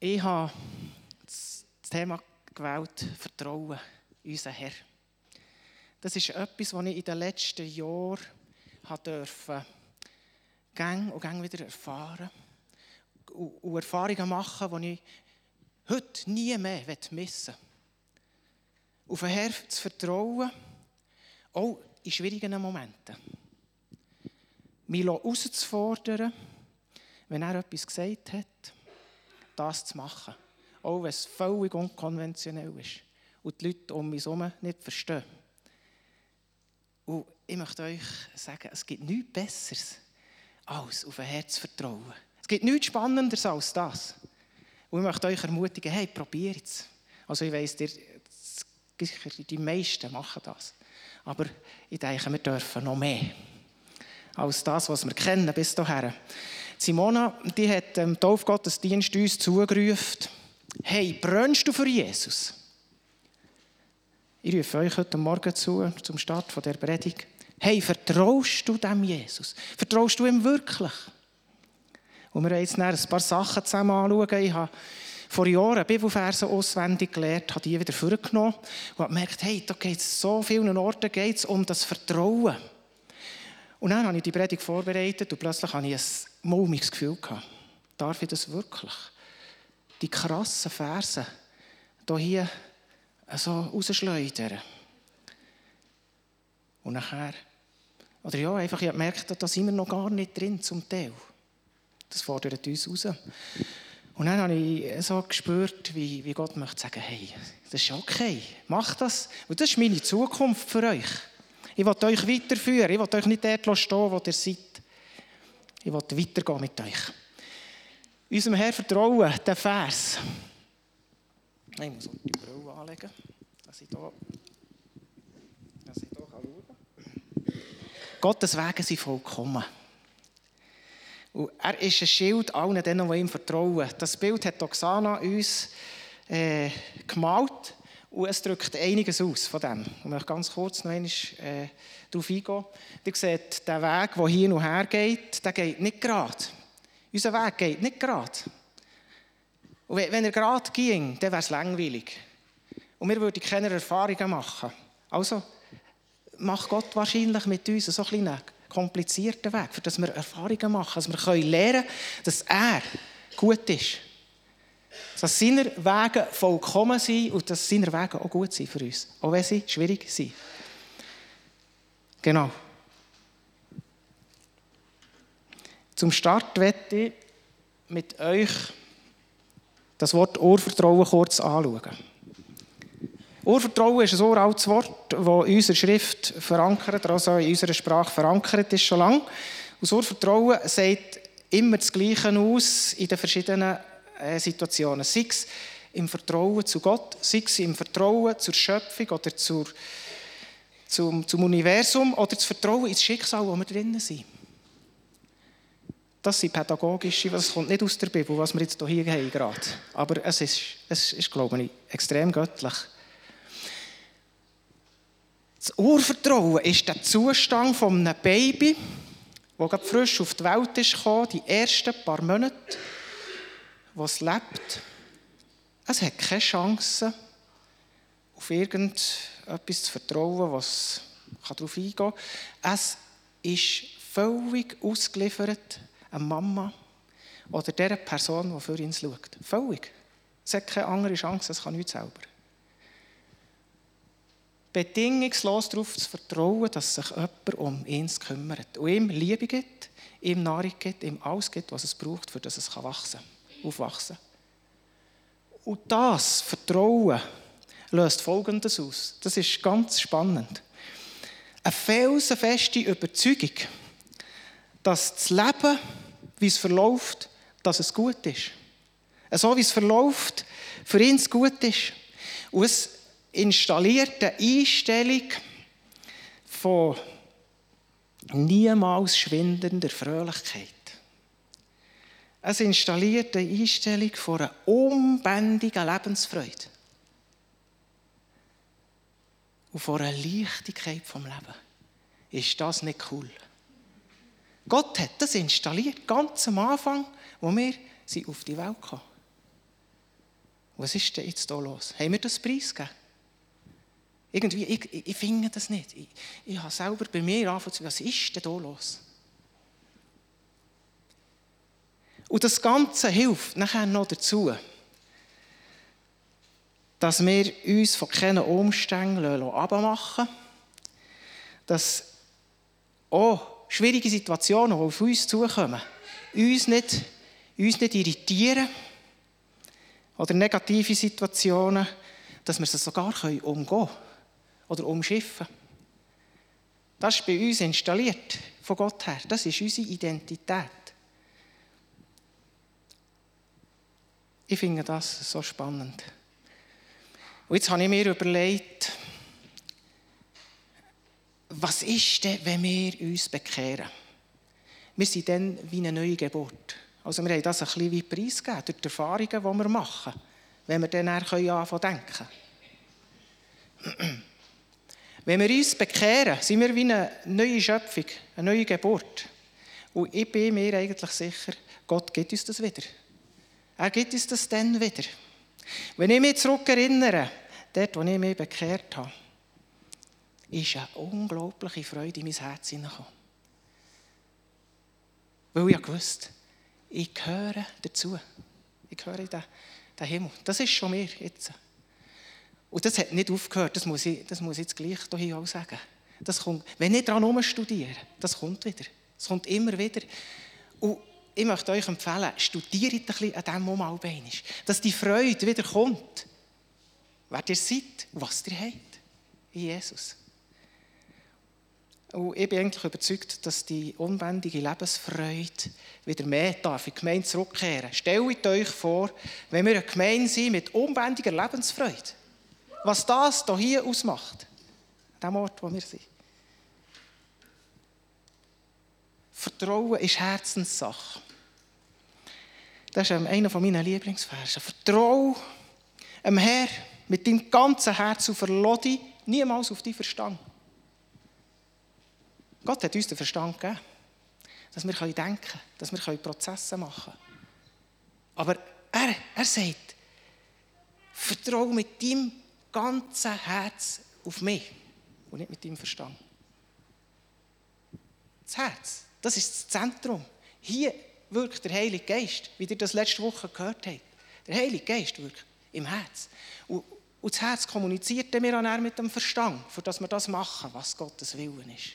Ich habe das Thema gewählt, Vertrauen in unseren Herr. Das ist etwas, was ich in den letzten Jahren durfte, gang und gang wieder erfahren und Erfahrungen machen, die ich heute nie mehr missen will. Auf den Herr zu vertrauen, auch in schwierigen Momenten. Mich herauszufordern, wenn er etwas gesagt hat, das zu machen. Auch wenn es völlig unkonventionell ist und die Leute um mich herum nicht verstehen. Und ich möchte euch sagen, es gibt nichts Besseres, als auf ein Herz vertrauen. Es gibt nichts Spannenderes als das. Und ich möchte euch ermutigen, hey, probiert es. Also ich weiss, die meisten machen das. Aber ich denke, wir dürfen noch mehr als das, was wir kennen bis dahin. Simona, die hat dem Taufgottesdienst uns zugerufen, hey, brennst du für Jesus? Ich rufe euch heute Morgen zu, zum Start der Predigt. Hey, vertraust du dem Jesus? Vertraust du ihm wirklich? Und wir haben jetzt ein paar Sachen zusammen anschauen. Ich habe vor Jahren Bibelverse auswendig gelernt, habe die wieder vorgenommen und habe gemerkt, hey, da geht es so vielen Orten geht's um das Vertrauen. Und dann habe ich die Predigt vorbereitet und plötzlich habe ich ein mulmiges Gefühl gehabt. Darf ich das wirklich? Die krassen Verse hier so rausschleudern. Und nachher, oder ja, einfach, ich habe gemerkt, da sind wir noch gar nicht drin zum Teil. Das fordert uns raus. Und dann habe ich so gespürt, wie, wie Gott möchte sagen, hey, das ist okay, mach das. Und das ist meine Zukunft für euch. Ich will euch weiterführen. Ich will euch nicht dort stehen, wo ihr seid. Ich will weitergehen mit euch. Unserem Herr vertrauen, der Vers. Ich muss die Brille anlegen, dass ich hier, dass ich hier schauen kann. Gottes Wege sind vollkommen. Und er ist ein Schild allen denen, die ihm vertrauen. Das Bild hat Oksana uns äh, gemalt. Und es drückt einiges aus von dem. Ich möchte ganz kurz noch einmal äh, darauf eingehen. Ihr seht, der Weg, der hier und her geht, der geht nicht gerade. Unser Weg geht nicht gerade. Und wenn er gerade ging, dann wäre es langweilig. Und wir würden keine Erfahrungen machen. Also macht Gott wahrscheinlich mit uns so ein einen komplizierten Weg, für dass wir Erfahrungen machen, dass wir lernen können, dass er gut ist. Dass seine Wege vollkommen sind und dass seine Wege auch gut sind für uns. Auch wenn sie schwierig sind. Genau. Zum Start werde ich mit euch das Wort Urvertrauen kurz anschauen. Urvertrauen ist ein uraltes Wort, das in unserer Schrift verankert, also in unserer Sprache verankert ist schon lange. Und Urvertrauen sagt immer das Gleiche aus in den verschiedenen äh, Situationen. Sei es im Vertrauen zu Gott, sei es im Vertrauen zur Schöpfung oder zur, zum, zum Universum oder das Vertrauen ins Schicksal, wo wir drinnen sind. Das sind pädagogische, das kommt nicht aus der Bibel, was wir jetzt hier haben gerade. Aber es ist, es ist, glaube ich, extrem göttlich. Das Urvertrauen ist der Zustand von einem Baby, das gerade frisch auf die Welt ist die ersten paar Monate was lebt, es hat keine Chance, auf irgendetwas zu vertrauen, was darauf eingehen kann. Es ist völlig ausgeliefert einer Mama oder der Person, die für ihn schaut. Völlig. Es hat keine andere Chance, es kann nichts selber. Bedingungslos darauf zu vertrauen, dass sich jemand um ihn kümmert und ihm Liebe gibt, ihm Nahrung gibt, ihm alles gibt, was es braucht, für dass es wachsen kann aufwachsen. Und das Vertrauen löst Folgendes aus. Das ist ganz spannend. Eine felsenfeste Überzeugung, dass das Leben, wie es verläuft, dass es gut ist. So wie es verläuft, für ihn gut ist. Und es installiert eine Einstellung von niemals schwindender Fröhlichkeit. Es installiert eine Einstellung von einer unbändigen Lebensfreude. Und von einer Leichtigkeit vom Leben. Ist das nicht cool? Gott hat das installiert, ganz am Anfang, wo wir sie auf die Welt kamen. Was ist denn jetzt hier los? Haben wir das preisgegeben? Irgendwie, ich, ich, ich finde das nicht. Ich, ich habe selber bei mir angefangen, was ist denn hier los? Und das Ganze hilft nachher noch dazu, dass wir uns von keinen Umständen abmachen lassen, dass auch schwierige Situationen, die auf uns zukommen, uns nicht, uns nicht irritieren oder negative Situationen, dass wir sie sogar umgehen können oder umschiffen. Das ist bei uns installiert, von Gott her. Das ist unsere Identität. Ich finde das so spannend. Und jetzt habe ich mir überlegt, was ist denn, wenn wir uns bekehren? Wir sind dann wie eine neue Geburt. Also wir haben das ein bisschen wie preisgegeben, durch die Erfahrungen, die wir machen, wenn wir dann anfangen zu denken. Wenn wir uns bekehren, sind wir wie eine neue Schöpfung, eine neue Geburt. Und ich bin mir eigentlich sicher, Gott gibt uns das wieder. Er gibt uns das dann wieder. Wenn ich mich zurückerinnere, dort, wo ich mich bekehrt habe, ist eine unglaubliche Freude in mein Herz hineingekommen. Weil ich wusste, ich gehöre dazu. Ich gehöre in den, den Himmel. Das ist schon mir jetzt. Und das hat nicht aufgehört, das muss ich, das muss ich jetzt gleich hier auch sagen. Das kommt, wenn ich daran studiere, das kommt wieder. Es kommt immer wieder. Und ich möchte euch empfehlen, studiert ein bisschen an diesem Moment, dass die Freude wieder kommt. Wer ihr seid und was ihr habt. In Jesus. Und ich bin eigentlich überzeugt, dass die unbändige Lebensfreude wieder mehr darf in die Gemeinde zurückkehren. Stellt euch vor, wenn wir eine Gemeinde sind mit unbändiger Lebensfreude, was das hier ausmacht, an dem Ort, wo wir sind. Vertrauen ist Herzenssache. Das ist einer meiner Lieblingsverse. Vertraue dem Herr mit deinem ganzen Herz und verlasse dich niemals auf deinen Verstand. Gott hat uns den Verstand gegeben, dass wir denken können, dass wir Prozesse machen können. Aber er, er sagt, vertraue mit deinem ganzen Herz auf mich und nicht mit deinem Verstand. Das Herz, das ist das Zentrum. Hier wirkt der Heilige Geist, wie ihr das letzte Woche gehört habt. Der Heilige Geist wirkt im Herz. Und, und das Herz kommuniziert dann auch mit dem Verstand, für das wir das machen, was Gottes Willen ist.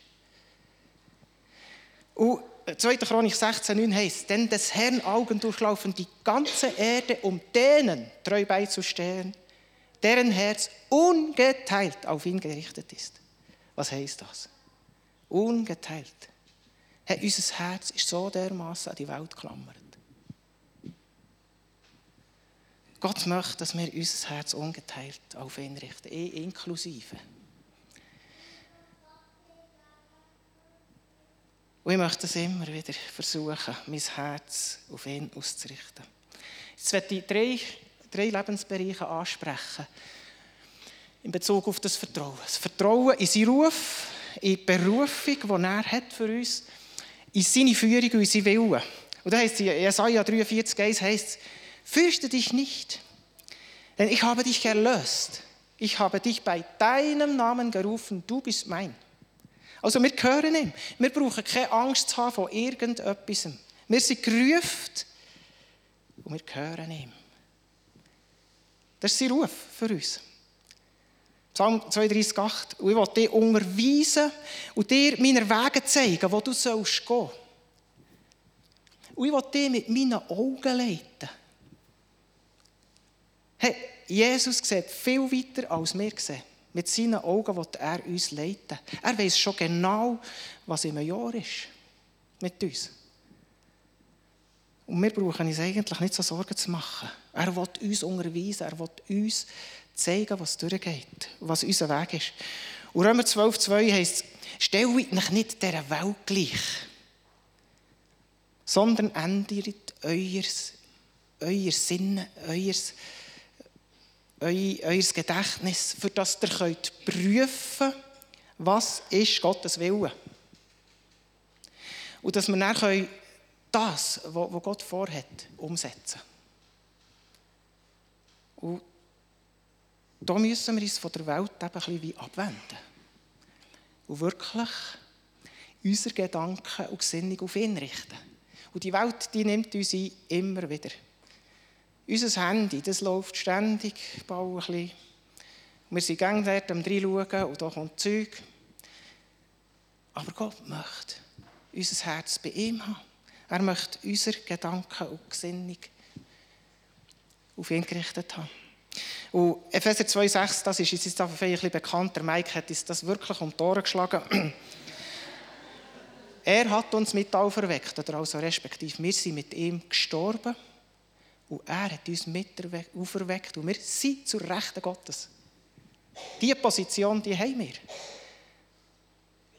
Und 2. Chronik 16,9 heißt, denn des Herrn Augen durchlaufen die ganze Erde, um denen treu beizustehen, deren Herz ungeteilt auf ihn gerichtet ist. Was heißt das? Ungeteilt. Hey, unser Herz ist so dermaßen an die Welt geklammert. Gott möchte, dass wir unser Herz ungeteilt auf ihn richten, eh inklusive. Und ich möchte es immer wieder versuchen, mein Herz auf ihn auszurichten. Jetzt werde ich drei, drei Lebensbereiche ansprechen in Bezug auf das Vertrauen. Das Vertrauen in seinen Ruf, in die Berufung, die er hat für uns, in seine Führung und in seinen Willen. Und da heißt es, Jesaja 43, 1 heißt fürchte dich nicht, denn ich habe dich erlöst. Ich habe dich bei deinem Namen gerufen, du bist mein. Also wir gehören ihm. Wir brauchen keine Angst zu haben vor irgendetwas. Wir sind gerufen und wir gehören ihm. Das ist sein Ruf für uns. Psalm 32,8. Und ich will dich unterweisen und dir meine Wege zeigen, wo du sollst gehen. Und ich will dich mit meinen Augen leiten. Hey, Jesus sieht viel weiter, als wir sehen. Mit seinen Augen will er uns leiten. Er weiß schon genau, was im Jahr ist. Mit uns. Und wir brauchen uns eigentlich nicht so Sorgen zu machen. Er will uns unterweisen, er will uns zeigen, was durchgeht, was unser Weg ist. Und Römer 12, 2 heisst, stellt euch nicht dieser Welt gleich, sondern ändert euer, Sinn, euer euer Gedächtnis, für das ihr könnt prüfen was ist Gottes Wille. Und dass wir dann das, was Gott vorhat, umsetzen Und da müssen wir uns von der Welt eben ein bisschen abwenden. Und wirklich unsere Gedanken und Gesinnung auf ihn richten. Und die Welt, die nimmt uns ein, immer wieder. Unser Handy, das läuft ständig, bauen ein bisschen. Wir sind gerne dort am reinschauen und da kommt Zeug. Aber Gott möchte unser Herz bei ihm haben. Er möchte unsere Gedanken und Gesinnung auf ihn gerichtet haben. Und Epheser 2,6, das ist jetzt ein bisschen bekannter. Mike hat uns das wirklich um die Ohren geschlagen. er hat uns mit auferweckt, oder also respektive wir sind mit ihm gestorben und er hat uns mit auferweckt und wir sind zur Rechten Gottes. Diese Position, die haben wir.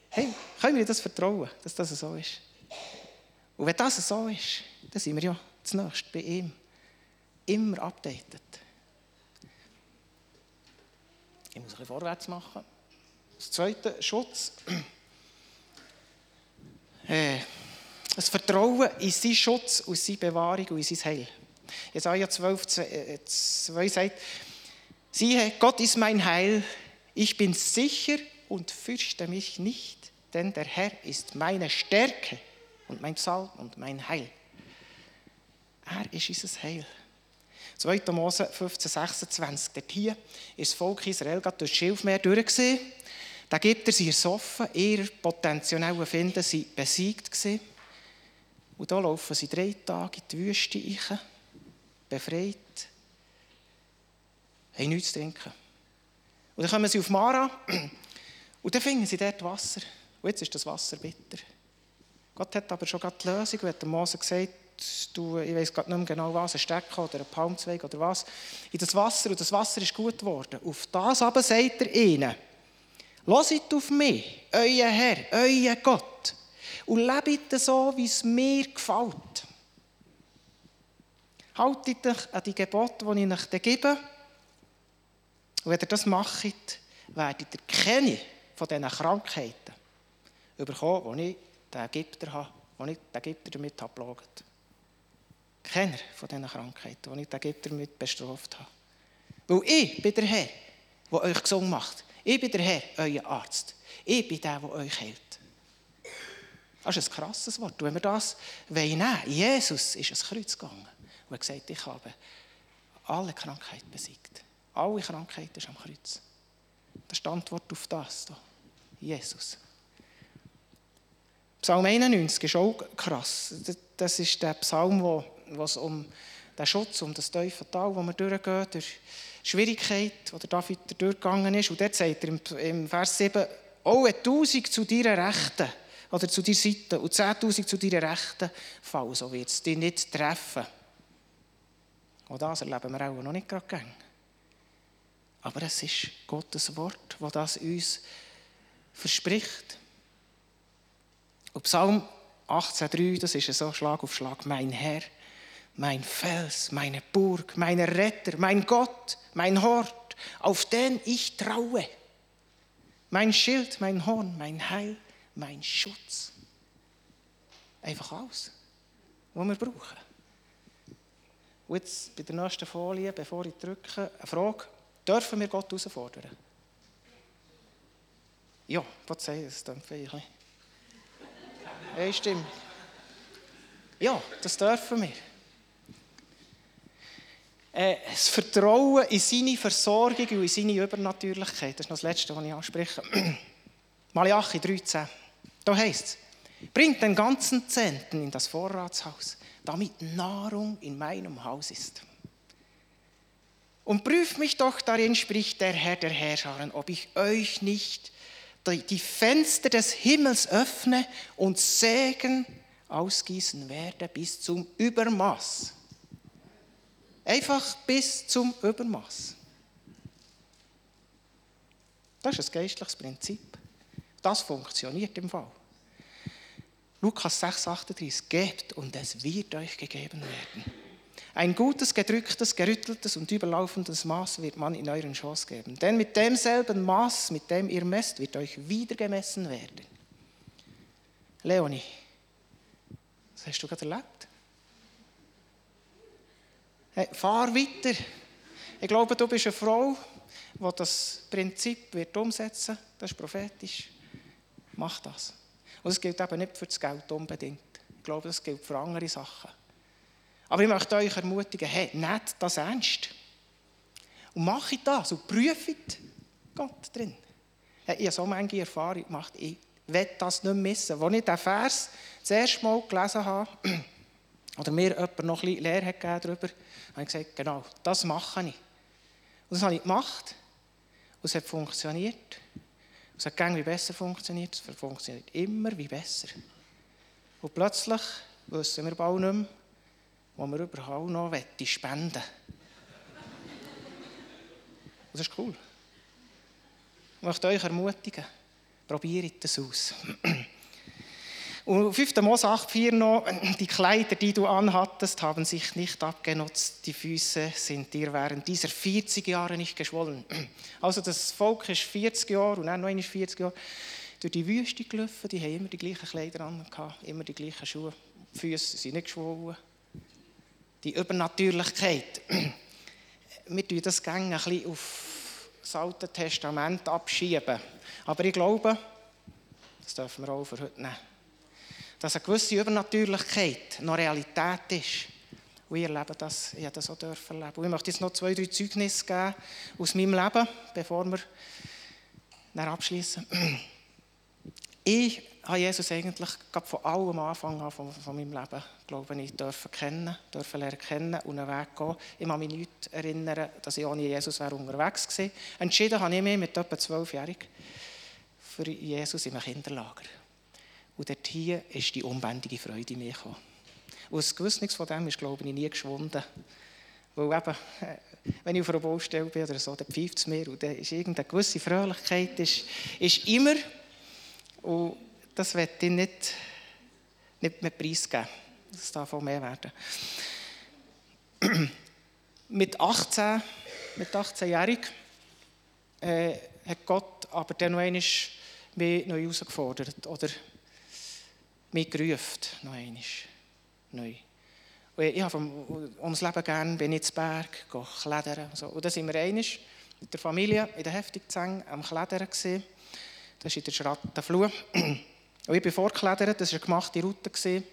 Hey, können wir das vertrauen, dass das so ist? Und wenn das so ist, dann sind wir ja zunächst bei ihm. Immer updated. Ich muss ein bisschen vorwärts machen. Das zweite, Schutz. Äh, das Vertrauen in seinen Schutz und seine Bewahrung und in sein Heil. Jesaja 12, 2 sagt, siehe, Gott ist mein Heil, ich bin sicher und fürchte mich nicht, denn der Herr ist meine Stärke und mein Psalm und mein Heil. Er ist unser Heil. 2. Mose 15, 26. Dort hier ist das Volk Israel gerade durch das Schilfmeer durchgesehen. Da gibt er sie ersoffen, ihre potenziellen Finden sind besiegt gewesen. Und da laufen sie drei Tage in die Wüste rein, befreit, haben nichts zu trinken. Und dann kommen sie auf Mara und dann finden sie dort Wasser. Und jetzt ist das Wasser bitter. Gott hat aber schon die Lösung, und hat Mose gesagt, du, ich weiß gerade nicht mehr genau was, ein Stecken oder ein Palmzweig oder was, in das Wasser und das Wasser ist gut geworden. Auf das aber sagt er ihnen, Loset auf mich, euer Herr, euer Gott, und lebt so, wie es mir gefällt. Haltet euch an die Gebote, die ich euch gebe. Und wenn ihr das macht, werdet ihr keine von diesen Krankheiten bekommen, die ich den Ägypter habe, die ich den Ägypter damit habe gelogen. Keiner von diesen Krankheiten, die ich den Ägypter damit bestraft habe. Weil ich bin der Herr, der euch gesund macht. Ich bin der Herr, euer Arzt. Ich bin der, der euch hält. Das ist ein krasses Wort. Wenn wir das nehmen wollen, Jesus ist ans Kreuz gegangen und hat gesagt, ich habe alle Krankheiten besiegt. Alle Krankheiten ist am Kreuz. Das ist die Antwort auf das. Hier. Jesus. Psalm 91 ist auch krass. Das ist der Psalm, wo es um den Schutz, um das tiefe Tal, wo wir durchgehen, durch Schwierigkeit, wo der David durchgegangen ist. Und dort sagt er im Vers 7, oh, ein Tausend zu deiner Rechten oder zu deiner Seite und zehntausend zu deiner Rechten fallen, so wird es dich nicht treffen. Und das erleben wir auch noch nicht gerade gern. Aber es ist Gottes Wort, das das uns verspricht. Und Psalm 18,3, das ist so Schlag auf Schlag, mein Herr mein Fels, meine Burg, mein Retter, mein Gott, mein Hort, auf den ich traue. Mein Schild, mein Horn, mein Heil, mein Schutz. Einfach alles, was wir brauchen. Und jetzt bei der nächsten Folie, bevor ich drücke, eine Frage. Dürfen wir Gott herausfordern? Ja, was sagen das dann vielleicht? Einstimmig. Ja, das dürfen wir. Äh, das Vertrauen in seine Versorgung und in seine Übernatürlichkeit. Das ist noch das Letzte, was ich anspreche. Malachi 13. Da heißt es, bringt den ganzen Zenten in das Vorratshaus, damit Nahrung in meinem Haus ist. Und prüft mich doch darin, spricht der Herr der Herrscher, ob ich euch nicht die Fenster des Himmels öffne und Segen ausgießen werde bis zum Übermaß. Einfach bis zum Übermaß. Das ist ein geistliches Prinzip. Das funktioniert im Fall. Lukas 6,38 Gebt und es wird euch gegeben werden. Ein gutes, gedrücktes, gerütteltes und überlaufendes Maß wird man in euren Schoß geben. Denn mit demselben Maß, mit dem ihr messt, wird euch wieder gemessen werden. Leonie, was hast du gerade erlebt? Hey, fahr weiter. Ich glaube, du bist eine Frau, die das Prinzip wird umsetzen wird. Das ist prophetisch. Mach das. Und es gilt eben nicht für das Geld unbedingt. Ich glaube, das gilt für andere Sachen. Aber ich möchte euch ermutigen, hey, nehmt das ernst. Und macht das und prüft Gott drin. Ich habe so manche Erfahrung gemacht, ich will das nicht missen. Als ich diesen Vers das erste Mal gelesen habe, oder mir jemand noch bisschen Lehre hat darüber, habe ich gesagt, genau, das mache ich. Und das habe ich gemacht. Und es hat funktioniert. Es hat wie besser funktioniert. Es funktioniert immer wie besser. Und plötzlich wissen wir bald nicht mehr, wo wir überhaupt noch spenden wollen. Und das ist cool. Ich möchte euch ermutigen, probiert das aus. Und 5. Mose 8,4 noch, die Kleider, die du anhattest, haben sich nicht abgenutzt, die Füße sind dir während dieser 40 Jahre nicht geschwollen. Also das Volk ist 40 Jahre und dann noch 40 Jahre durch die Wüste gelaufen, die haben immer die gleichen Kleider an, immer die gleichen Schuhe, die Füße sind nicht geschwollen. Die Übernatürlichkeit, wir tun das gerne ein bisschen auf das Alte Testament abschieben. Aber ich glaube, das dürfen wir auch für heute nehmen dass eine gewisse Übernatürlichkeit noch Realität ist. Und ich erlebe das, ich das auch dürfen erleben. Und ich möchte jetzt noch zwei, drei Zeugnisse geben aus meinem Leben, bevor wir dann abschließen. Ich habe Jesus eigentlich von allem Anfang an von, von meinem Leben, glaube ich, dürfen kennen, dürfen lernen kennen und einen Weg gehen. Ich kann mich nicht erinnern, dass ich ohne Jesus wäre unterwegs gewesen. Entschieden habe ich mich mit etwa zwölfjährig für Jesus in einem Kinderlager. Und dort hier ist die unbändige Freude in mir gekommen. Und das Gewissen von dem ist, glaube ich, nie geschwunden. Weil eben, äh, wenn ich auf einer Baustelle bin oder so, dann pfeift es mir und dann ist irgendeine gewisse Fröhlichkeit ist, ist immer. Und das wird ich nicht, nicht mehr preisgeben. Das darf auch mehr werden. mit 18, mit 18-jährig äh, hat Gott aber dann noch einmal mich neu herausgefordert. Oder mich gerufen, noch einmal, neu. Und ich habe ums Leben gerne, bin ich ins Berg, gehe klettern. Und, so. und dann sind wir einmal mit der Familie in der Heftigzeng am Klettern gewesen. Das ist in der Schrattenflur. Und ich bin vorgeklettert, das war eine gemachte Route. Gewesen.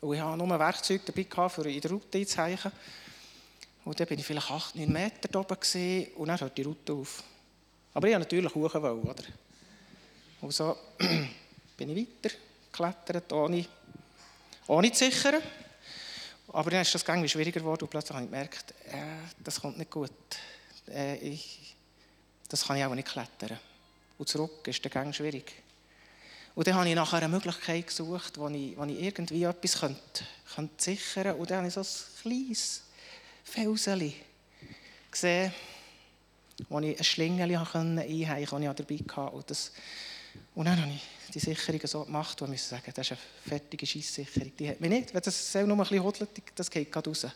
Und ich hatte nur Werkzeug dabei, um in der Route einzuheichen. Und dann bin ich vielleicht 8, 9 Meter oben gewesen, und dann hört die Route auf. Aber ich wollte natürlich hoch, oder? Und so bin ich weiter geklettert, ohne, ohne zu sichern. Aber dann ist das irgendwie schwieriger geworden und plötzlich habe ich gemerkt, äh, das kommt nicht gut. Äh, ich, das kann ich auch nicht klettern. Und zurück ist der Gang schwierig. Und dann habe ich nachher eine Möglichkeit gesucht, wo ich, wo ich irgendwie etwas könnte, könnte sichern könnte. Und dann habe ich so ein kleines Felsen gesehen, wo ich ein Schlingel einheichen konnte, das ich dabei hatte. Und, das, und dann habe ich die Sicherungen so gemacht, wo wir sagen, das ist eine fertige Scheisssicherung. Die hat mich nicht, wenn das Seil nur ein bisschen hodelt, das geht gerade raus.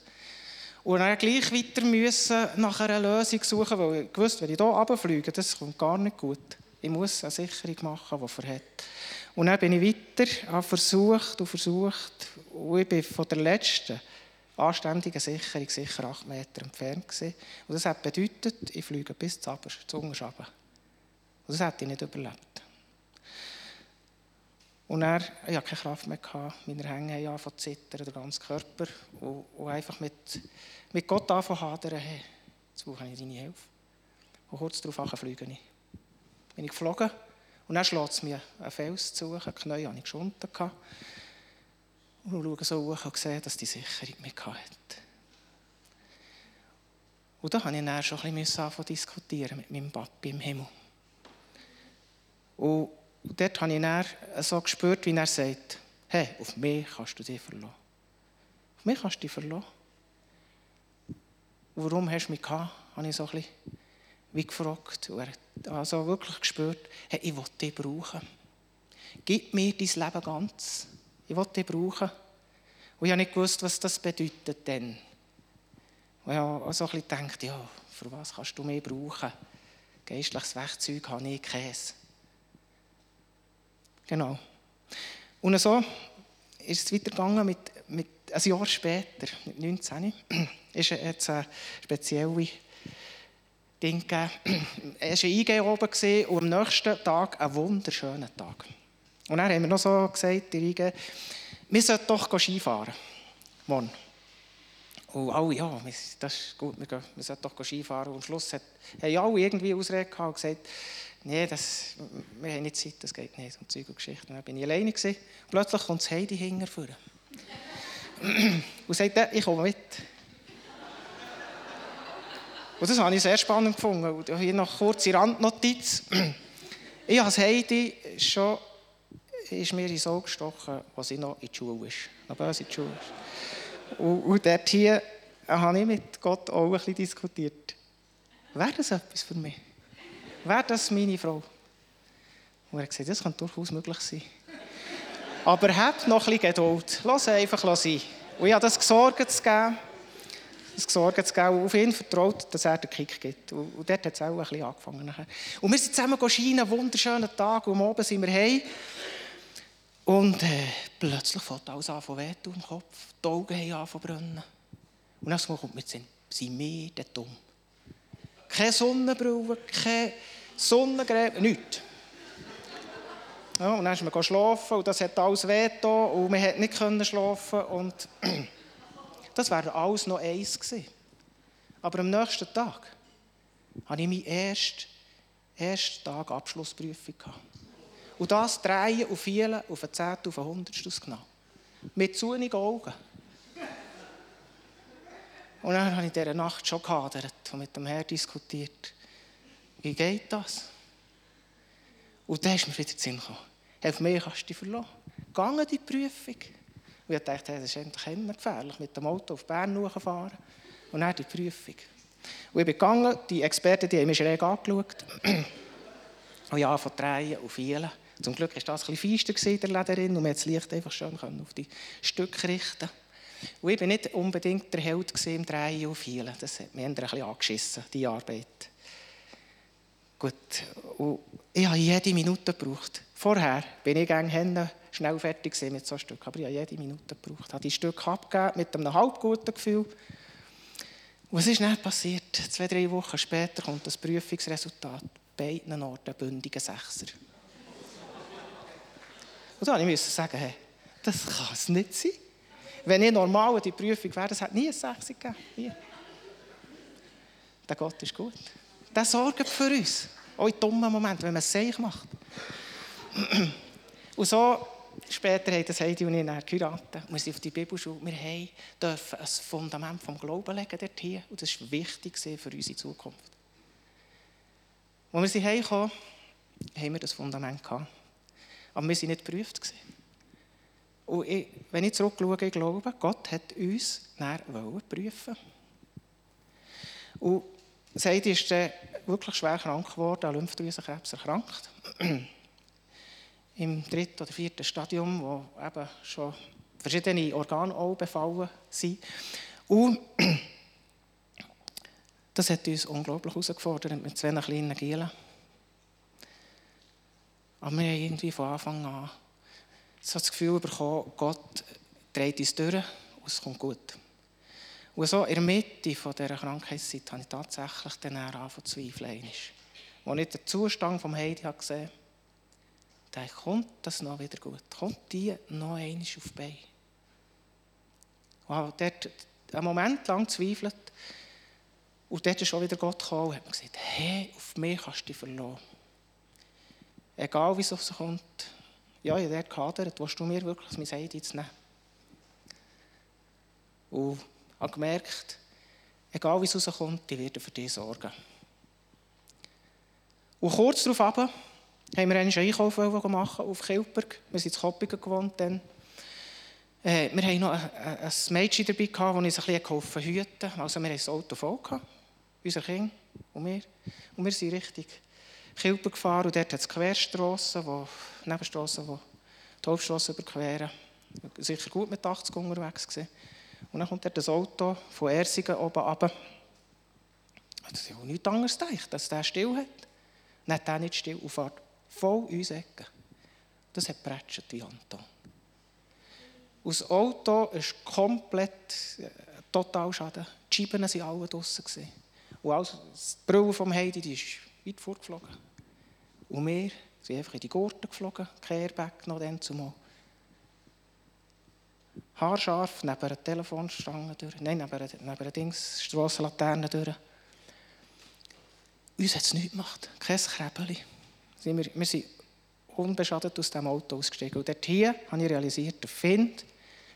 Und dann gleich weiter müssen nach einer Lösung suchen, weil ich wusste, wenn ich hier runterfliege, das kommt gar nicht gut. Ich muss eine Sicherung machen, die verhält. Und dann bin ich weiter, versucht und versucht. Und ich bin von der letzten anständigen Sicherung sicher acht Meter entfernt gewesen. Und das hat bedeutet, ich fliege bis zu Unterschaben. Und das hätte ich nicht überlebt. Und er, ich hatte keine Kraft mehr, gehabt. meine Hänge haben angefangen zu zittern, der ganze Körper. Und, und einfach mit, mit Gott anfangen zu hadern, hey, jetzt brauche ich deine Hilfe. Und kurz darauf fliege ich. Bin ich geflogen und dann schlägt es mir einen Fels zu, ein Knie hatte ich geschunden. Und schaue so hoch und sehe, dass die Sicherung mich hatte. Und da musste ich dann schon ein bisschen anfangen diskutieren mit meinem Papi im Himmel. Und und dort habe ich dann so gespürt, wie er sagt, hey, auf mich kannst du dich verlassen. Auf mich kannst du dich verlassen. Warum hast du mich gehabt, habe ich so ein bisschen wie gefragt. Und er hat also wirklich gespürt, hey, ich will dich brauchen. Gib mir dein Leben ganz. Ich will dich brauchen. Und ich habe nicht gewusst, was das bedeutet denn. Und ich habe so ein bisschen gedacht, ja, für was kannst du mich brauchen? Geistliches Werkzeug habe ich Käse. Genau. Und so ist es weitergegangen mit, mit ein Jahr später, 19, ist jetzt eine spezielle Ding gegeben. Es war ein IG oben und am nächsten Tag ein wunderschöner Tag. Und dann haben wir noch so gesagt, die IG, wir sollten doch Skifahren. Morgen. Und alle, ja, das ist gut, wir, gehen, wir sollten doch Skifahren. Und am Schluss haben alle irgendwie Ausrede gehabt und gesagt, nee, das, wir haben nicht Zeit, das geht nicht. Und Zeug und Geschichten. Dann bin ich alleine gewesen. Plötzlich kommt das Heidi hinterher. und sagt, ich komme mit. Und das habe ich sehr spannend gefunden. Und hier noch kurze Randnotiz. Ich habe Heidi schon, ist mir ins Auge gestochen, als sie noch in der Schule ist. Noch böse in der Schule ist. Und, und dort hier habe ich mit Gott auch ein bisschen diskutiert. Wäre das etwas für mich? Wäre das meine Frau? Und er hat gesagt, das kann durchaus möglich sein. Aber habt noch ein bisschen Geduld. Lass einfach sein. Und ich habe das gesorgt zu geben das Gesorge zu geben und auf ihn vertraut, dass er den Kick gibt. Und, dort hat es auch ein bisschen angefangen. Und wir sind zusammen Ski, einen wunderschönen Tag, und oben sind wir heim. Und äh, plötzlich fängt alles an von wehtun im Kopf. Die Augen haben an zu brennen. Und dann kommt mir sind, sind wir denn dumm? Keine Sonnenbrille, keine Sonnengräben, nichts. Ja, und dann ist man schlafen und das hat alles wehgetan und man konnte nicht schlafen. Und das wäre alles noch eins gewesen. Aber am nächsten Tag hatte ich meinen ersten, ersten Tag Abschlussprüfung. Und das drehen und vielen auf ein Zehntel, auf ein Hundertstel genau. Mit zunigen Augen. Und dann habe ich in dieser Nacht schon gehadert und mit dem Herrn diskutiert. Wie geht das? Und dann ist mir wieder der Sinn gekommen. Auf mich kannst du dich verlassen. Gange die Prüfung. Und ich dachte, das ist immer gefährlich, mit dem Auto auf Bern fahren und dann die Prüfung. Und ich bin gegangen, die Experten die haben mich schräg angeschaut. und ja, von drehen und vielen. Zum Glück war das ein bisschen feister in der Lederin und man das Licht einfach schön auf die Stücke richten Und ich war nicht unbedingt der Held im Drehen und Vielen. Das hat mich ein bisschen angeschissen, die Arbeit. Gut, und ich habe jede Minute gebraucht. Vorher bin ich gerne schnell fertig mit so Stück, aber ich habe jede Minute gebraucht. Ich habe die Stücke abgegeben mit einem halb guten Gefühl. Was ist dann passiert? Zwei, drei Wochen später kommt das Prüfungsresultat. Beiden Orten bündigen Sechser. Und dann musste ich sagen, hey, das kann es nicht sein. Wenn ich normal die Prüfung wäre, es hat nie ein Sechser gegeben. Nie. Der Gott ist gut. Der sorgt für uns. Auch in dummen Momenten, wenn man es seich macht. Und so, später haben das Heidi und ich dann geheiratet. Wir sind auf die Bibelschule. Wir haben dürfen ein Fundament vom Glauben legen dort hier. Und das war wichtig für unsere Zukunft. Als wir sie heimkamen, haben wir das Fundament gehabt. Aber wir waren nicht geprüft. Und ich, wenn ich zurückschaue, ich glaube, Gott hat uns näher prüfen Und Seidi ist dann wirklich schwer krank geworden, an Lymphdrüsenkrebs erkrankt. Im dritten oder vierten Stadium, wo eben schon verschiedene Organe auch befallen sind. Und das hat uns unglaublich herausgefordert mit zwei kleinen Gielen. Aber wir haben irgendwie von Anfang an so das Gefühl bekommen, Gott dreht uns durch und es kommt gut. Und so in der Mitte von dieser Krankheitszeit habe ich tatsächlich den angefangen zu zweifeln. Als ich den Zustand vom Heidi gesehen habe, dachte ich, kommt das noch wieder gut? Kommt die noch einmal auf die Beine? Und habe dort einen Moment lang gezweifelt. Und dort ist schon wieder Gott gekommen und hat mir gesagt, hey, auf mich kannst du dich verlassen. Egal wie es auf sich kommt. Ja, ich habe dort gehadert, willst du mir wirklich mein Heidi zu nehmen? Und habe gemerkt, egal wie es rauskommt, die werden für dich sorgen. Und kurz darauf haben wir einen Einkauf gemacht auf Kilberg. Wir sind in Koppingen gewohnt dann. Äh, wir hatten noch ein, Mädchen dabei, das uns ein bisschen geholfen hüten. Also wir hatten das Auto voll, gehabt, unser Kind und wir. Und wir sind richtig Kilberg gefahren und dort hat es Querstrassen, wo, Nebenstrassen, die die Hauptstrasse überqueren. Sicher gut mit 80 unterwegs gewesen. Und dann kommt dort das Auto von Ersingen oben runter. Das ist nichts anderes gedacht, dass der still hat. Dann hat der nicht still und fährt voll uns Ecken. Das hat prätscht wie Anton. Und das Auto ist komplett äh, total Schaden. Die Scheiben waren alle draussen. Und alles, die Brille vom Heidi die ist weit vorgeflogen. Und wir sind einfach in die Gurte geflogen, Kehrback noch dann zumal. Haarscharf neben einer Telefonstange durch, nein, neben einer, neben einer Strassenlaterne durch. Uns hat es nichts gemacht, kein Krebeli. Wir, wir sind unbeschadet aus dem Auto ausgestiegen. Und dort hier habe ich realisiert, der Find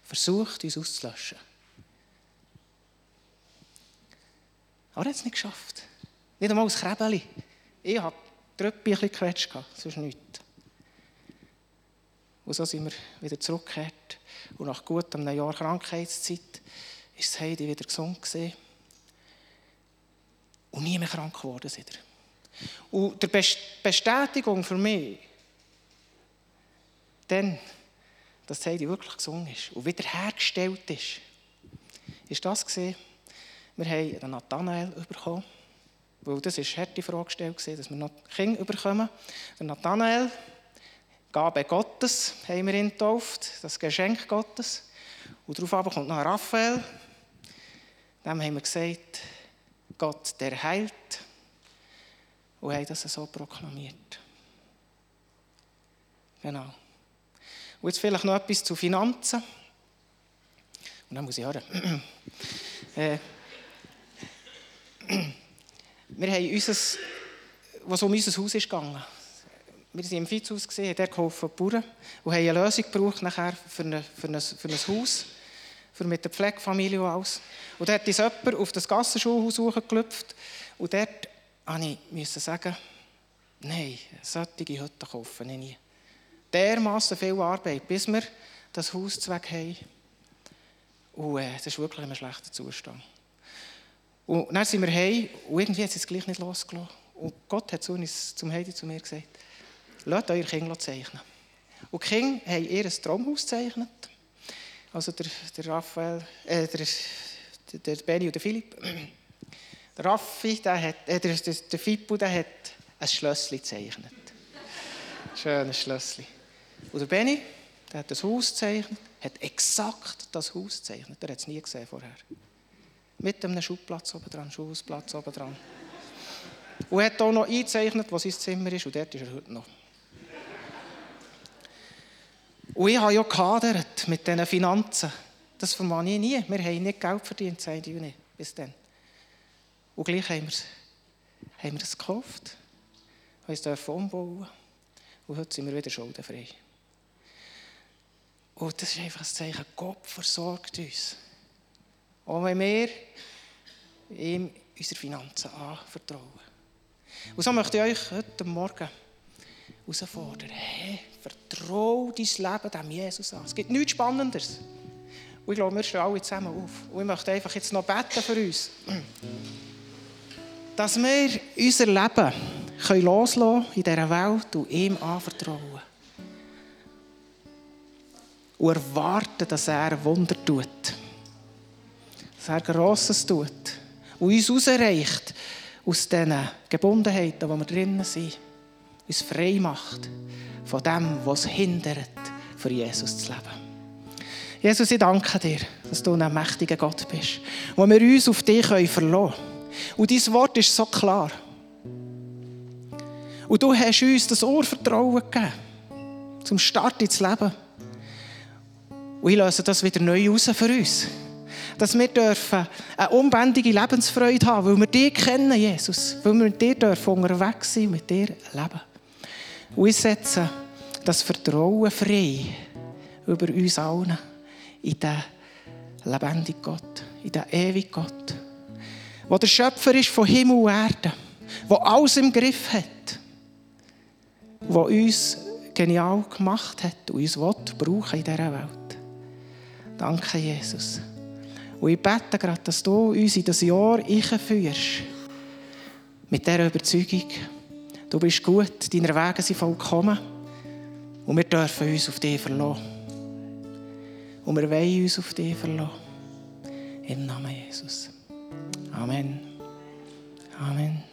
versucht, uns auszulöschen. Aber er hat es nicht geschafft. Nicht einmal das Krebeli. Ich habe die Röppi ein bisschen gequetscht, sonst nichts. Und so sind wir wieder zurückgekehrt. Und nach gut einem Jahr Krankheitszeit ist das Heidi wieder gesund gewesen. Und nie mehr krank geworden sind Und die Bestätigung für mich, dann, dass Heidi wirklich gesund ist und wiederhergestellt ist, ist das gesehen. Wir haben einen Nathanael bekommen, weil das ist eine harte Frage dass wir noch Kinder bekommen. Der Nathanael, Gabe Gottes, haben wir ihn getauft, das Geschenk Gottes. Und darauf kommt noch Raphael. Dem haben wir gesagt, Gott, der heilt. Und haben das so proklamiert. Genau. Und jetzt vielleicht noch etwas zu Finanzen. Und dann muss ich hören. äh, wir haben unser, was um unser Haus ist gegangen. Wir sind im Viehhaus haben dort geholfen, die Bauern, und haben eine Lösung gebraucht nachher für, eine, für, ein, für ein Haus, für mit der Pflegefamilie und alles. Und dort ist jemand auf das Gassenschulhaus hochgeklopft und dort musste ich sagen, nein, solche Hütten kaufen ich nie dermaßen viel Arbeit, bis wir das Haus zweck haben. Und äh, das ist wirklich in einem schlechten Zustand. Und dann sind wir heim und irgendwie hat es gleich nicht losgelassen. Und Gott hat zu uns, zum Heidi zu mir gesagt, lasst eure Kinder zeichnen. Und die Kinder haben ihr Traumhaus gezeichnet. Also der, der Raphael, äh, der, der Benny und der Philipp. Der Raffi, der hat, äh, der, der, der Fippo, der hat ein Schlösschen gezeichnet. Schönes Schlösschen. Und der Benny, der hat das Haus gezeichnet, hat exakt das Haus gezeichnet. Der hat es nie gesehen vorher. Mit einem Schubplatz oben dran, Schulhausplatz oben dran. Und hat auch noch eingezeichnet, wo sein Zimmer ist, und dort ist er heute noch. Und ich habe ja gehadert mit diesen Finanzen. Das vermag ich nie. Wir haben nicht Geld verdient, seit Juni, bis dann. Und gleich haben wir es, haben wir es gekauft, haben es umbauen und heute sind wir wieder schuldenfrei. Und das ist einfach ein Zeichen, Gott versorgt uns. Auch wenn wir ihm unsere Finanzen anvertrauen. Und so möchte ich euch heute Morgen herausfordern. Hey, vertraue dein Leben dem Jesus an. Es gibt nichts Spannenderes. Und ich glaube, wir stehen alle zusammen auf. Und ich möchte einfach jetzt noch beten für uns. Dass wir unser Leben können loslassen in dieser Welt und ihm anvertrauen und erwarten, dass er Wunder tut. Dass er Grosses tut. Und uns herausreicht aus diesen Gebundenheiten, wo wir drinnen sind. Uns frei macht von dem, was hindert, für Jesus zu leben. Jesus, ich danke dir, dass du ein mächtiger Gott bist, wo wir uns auf dich verlassen können. Und dein Wort ist so klar. Und du hast uns das Urvertrauen gegeben, zum Start ins Leben. Und ich löse das wieder neu raus für uns. Dass wir dürfen eine unbändige Lebensfreude haben, weil wir dich kennen, Jesus. Weil wir mit dir dürfen unterwegs sein, mit dir leben. Und ich setze das Vertrauen frei über uns allen in den lebendigen Gott, in den ewigen Gott, der der Schöpfer ist von Himmel und Erde, der alles im Griff hat, der uns genial gemacht hat und uns brauchen in dieser Welt. Danke, Jesus. Und ich bete gerade, dass du uns in das Jahr einführst. Mit dieser Überzeugung, du bist gut, deine Wege sind vollkommen. Und wir dürfen uns auf dich verlassen. Und wir wollen uns auf dich verlassen. Im Namen Jesus. Amen. Amen.